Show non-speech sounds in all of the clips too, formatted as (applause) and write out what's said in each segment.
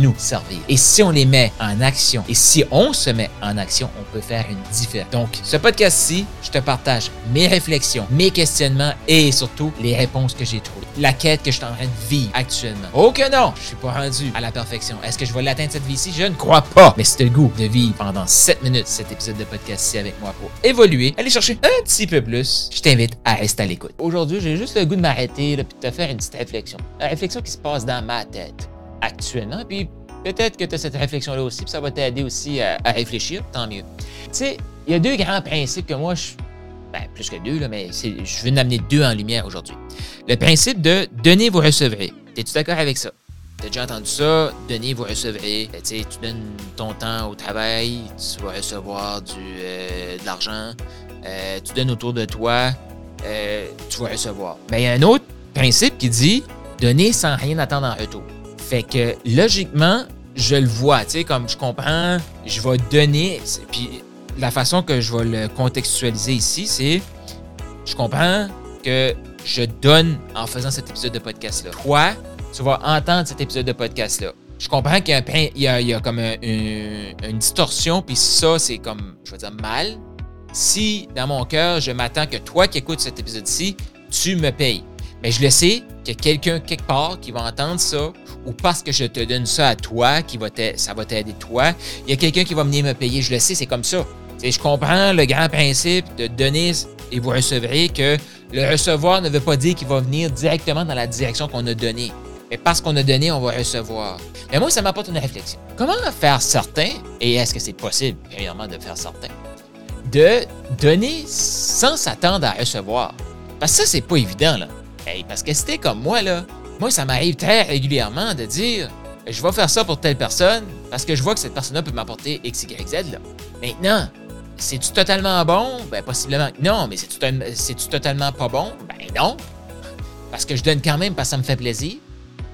nous servir. Et si on les met en action, et si on se met en action, on peut faire une différence. Donc, ce podcast-ci, je te partage mes réflexions, mes questionnements et surtout les réponses que j'ai trouvées. La quête que je suis en train de vivre actuellement. Oh que non, je suis pas rendu à la perfection. Est-ce que je vais l'atteindre cette vie-ci? Je ne crois pas. Mais c'est le goût de vivre pendant 7 minutes cet épisode de podcast-ci avec moi pour évoluer, aller chercher un petit peu plus. Je t'invite à rester à l'écoute. Aujourd'hui, j'ai juste le goût de m'arrêter et de te faire une petite réflexion. La réflexion qui se passe dans ma tête actuellement, puis Peut-être que tu as cette réflexion-là aussi, puis ça va t'aider aussi à, réfléchir, tant mieux. Tu sais, il y a deux grands principes que moi, je, ben, plus que deux, là, mais je veux en amener deux en lumière aujourd'hui. Le principe de donner, vous recevrez. Es-tu d'accord avec ça? Tu as déjà entendu ça? Donner, vous recevrez. Ben, tu donnes ton temps au travail, tu vas recevoir du, euh, de l'argent. Euh, tu donnes autour de toi, euh, tu vas recevoir. Mais il y a un autre principe qui dit donner sans rien attendre en retour. Fait que logiquement, je le vois, tu sais, comme je comprends, je vais donner, puis la façon que je vais le contextualiser ici, c'est, je comprends que je donne en faisant cet épisode de podcast-là. Toi, tu vas entendre cet épisode de podcast-là. Je comprends qu'il y y a, comme une, distorsion, puis ça, c'est comme, je vais dire, mal. Si, dans mon cœur, je m'attends que toi qui écoutes cet épisode-ci, tu me payes. Mais je le sais qu'il y a quelqu'un quelque part qui va entendre ça, ou parce que je te donne ça à toi, qui va ça va t'aider toi, il y a quelqu'un qui va venir me payer. Je le sais, c'est comme ça. je comprends le grand principe de donner et vous recevrez que le recevoir ne veut pas dire qu'il va venir directement dans la direction qu'on a donnée. Mais parce qu'on a donné, on va recevoir. Mais moi, ça m'apporte une réflexion. Comment faire certain, et est-ce que c'est possible, premièrement, de faire certain, de donner sans s'attendre à recevoir? Parce que ça, c'est pas évident, là parce que c'était comme moi, là. Moi, ça m'arrive très régulièrement de dire je vais faire ça pour telle personne parce que je vois que cette personne-là peut m'apporter X, Y, Z. Maintenant, c'est-tu totalement bon? Ben, possiblement non, mais c'est-tu totalement pas bon? Ben, non. Parce que je donne quand même parce que ça me fait plaisir.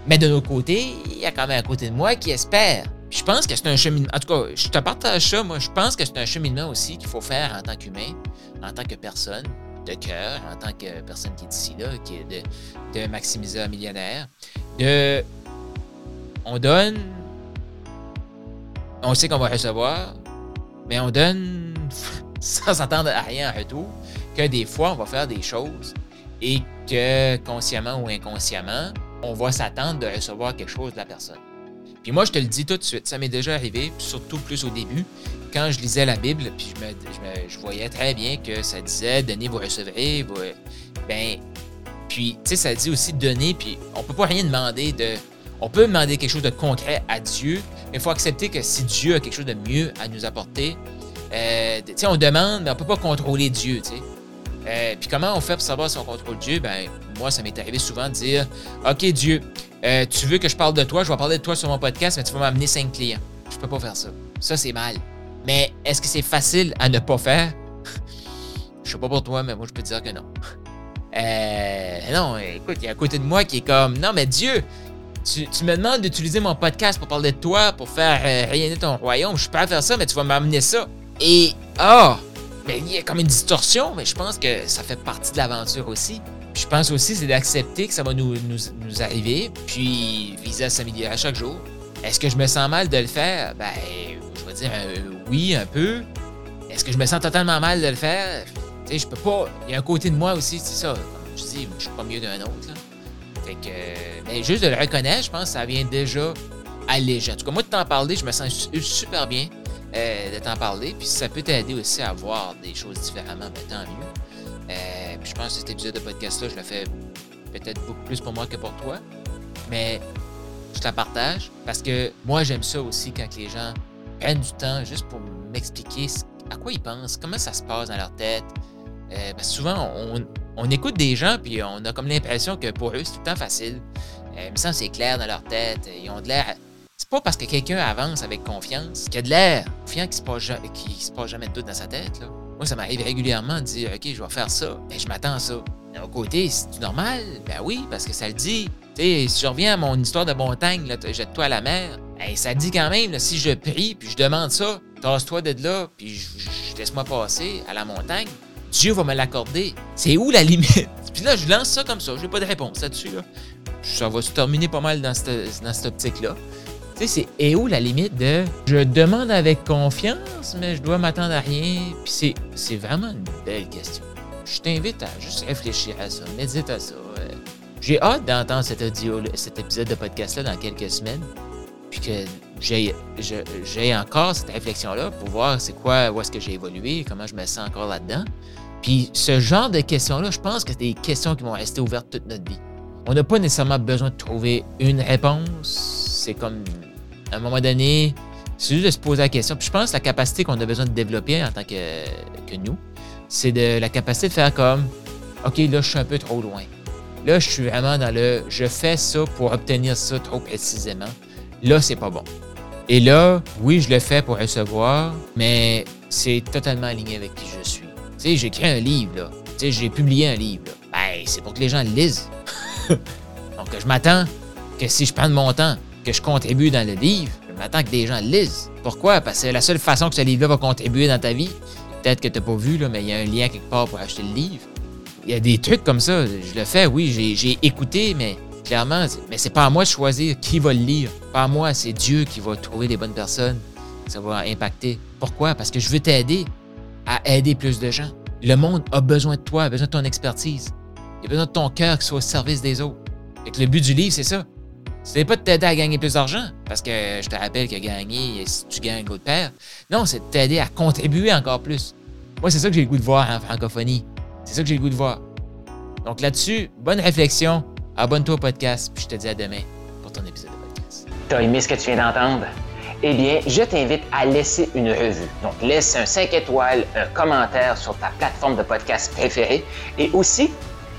Mais de l'autre côté, il y a quand même un côté de moi qui espère. je pense que c'est un cheminement. En tout cas, je te partage ça, moi. Je pense que c'est un cheminement aussi qu'il faut faire en tant qu'humain, en tant que personne de cœur en tant que personne qui est ici, là, qui est de, de maximiser millionnaire. De, on donne, on sait qu'on va recevoir, mais on donne (laughs) sans s'attendre à rien en retour, que des fois, on va faire des choses et que consciemment ou inconsciemment, on va s'attendre de recevoir quelque chose de la personne. Puis moi, je te le dis tout de suite, ça m'est déjà arrivé, surtout plus au début, quand je lisais la Bible, puis je, me, je, voyais très bien que ça disait donnez, vous recevrez. Ben, puis, tu sais, ça dit aussi donner, puis on peut pas rien demander de. On peut demander quelque chose de concret à Dieu, mais il faut accepter que si Dieu a quelque chose de mieux à nous apporter, euh, tu sais, on demande, mais on peut pas contrôler Dieu, tu sais. Euh, puis comment on fait pour savoir si on contrôle Dieu? Ben, moi, ça m'est arrivé souvent de dire OK, Dieu, euh, tu veux que je parle de toi, je vais parler de toi sur mon podcast, mais tu vas m'amener cinq clients. Je peux pas faire ça. Ça, c'est mal. Mais est-ce que c'est facile à ne pas faire? (laughs) je sais pas pour toi, mais moi, je peux te dire que non. (laughs) Euh, non, écoute, il y a un côté de moi qui est comme, non, mais Dieu, tu, me demandes d'utiliser mon podcast pour parler de toi, pour faire euh, rayonner ton royaume. Je suis à faire ça, mais tu vas m'amener ça. Et, ah, mais il y a comme une distorsion, mais je pense que ça fait partie de l'aventure aussi. Je pense aussi, c'est d'accepter que ça va nous, nous, arriver, puis viser à s'améliorer à chaque jour. Est-ce que je me sens mal de le faire? Ben, je vais dire euh, oui, un peu. Est-ce que je me sens totalement mal de le faire? Tu sais, je peux pas. Il y a un côté de moi aussi, c'est ça. Je dis, je suis pas mieux d'un autre. Là. Fait que. Mais juste de le reconnaître, je pense que ça vient déjà alléger. En tout cas, moi, de t'en parler, je me sens super bien euh, de t'en parler. Puis ça peut t'aider aussi à voir des choses différemment, ben, tant mieux. Je pense que cet épisode de podcast-là, je le fais peut-être beaucoup plus pour moi que pour toi. Mais je te la partage parce que moi, j'aime ça aussi quand les gens prennent du temps juste pour m'expliquer à quoi ils pensent, comment ça se passe dans leur tête. Euh, souvent, on, écoute des gens, puis on a comme l'impression que pour eux, c'est tout le temps facile. Euh, mais ça, c'est clair dans leur tête. Ils ont de l'air C'est pas parce que quelqu'un avance avec confiance qu'il a de l'air confiant qui se passe, se passe jamais de doute dans sa tête. Moi, ça m'arrive régulièrement de dire OK, je vais faire ça, mais je m'attends à ça. D'un côté, c'est normal? Ben oui, parce que ça le dit. Tu sais, si je reviens à mon histoire de montagne, jette-toi à la mer, ben, ça dit quand même, si je prie puis je demande ça, tasse-toi de là, puis je, laisse-moi passer à la montagne, Dieu va me l'accorder. C'est où la limite? (laughs) Puis là, je lance ça comme ça, j'ai pas de réponse là-dessus. Là. Ça va se terminer pas mal dans dans cette optique-là. Tu sais, c'est où la limite de je demande avec confiance, mais je dois m'attendre à rien. Puis c'est vraiment une belle question. Je t'invite à juste réfléchir à ça, médite à ça. J'ai hâte d'entendre cet audio, cet épisode de podcast-là dans quelques semaines. Puis que j'ai encore cette réflexion-là pour voir c'est quoi, où est-ce que j'ai évolué, comment je me sens encore là-dedans. Puis ce genre de questions-là, je pense que c'est des questions qui vont rester ouvertes toute notre vie. On n'a pas nécessairement besoin de trouver une réponse c'est comme, à un moment donné, c'est juste de se poser la question. Puis je pense que la capacité qu'on a besoin de développer en tant que, que nous, c'est de la capacité de faire comme, OK, là, je suis un peu trop loin. Là, je suis vraiment dans le, je fais ça pour obtenir ça trop précisément. Là, c'est pas bon. Et là, oui, je le fais pour recevoir, mais c'est totalement aligné avec qui je suis. Tu sais, j'ai écrit un livre, là. Tu sais, j'ai publié un livre, là. Ben, c'est pour que les gens le lisent. (laughs) Donc, je m'attends que si je prends mon temps que je contribue dans le livre, je m'attends que des gens le lisent. Pourquoi? Parce que c'est la seule façon que ce livre-là va contribuer dans ta vie. Peut-être que tu n'as pas vu, mais il y a un lien quelque part pour acheter le livre. Il y a des trucs comme ça. Je le fais, oui, j'ai écouté, mais clairement, mais c'est pas à moi de choisir qui va le lire. Pas à moi, c'est Dieu qui va trouver les bonnes personnes. Ça va impacter. Pourquoi? Parce que je veux t'aider à aider plus de gens. Le monde a besoin de toi, a besoin de ton expertise. Il a besoin de ton cœur qui soit au service des autres. Et le but du livre, c'est ça. C'est pas de t'aider à gagner plus d'argent, parce que je te rappelle que gagner, si tu gagnes l'autre paire. Non, c'est de t'aider à contribuer encore plus. Moi, c'est ça que j'ai le goût de voir en francophonie. C'est ça que j'ai le goût de voir. Donc là-dessus, bonne réflexion, abonne-toi au podcast, puis je te dis à demain pour ton épisode de podcast. T'as aimé ce que tu viens d'entendre? Eh bien, je t'invite à laisser une revue. Donc, laisse un 5 étoiles, un commentaire sur ta plateforme de podcast préférée et aussi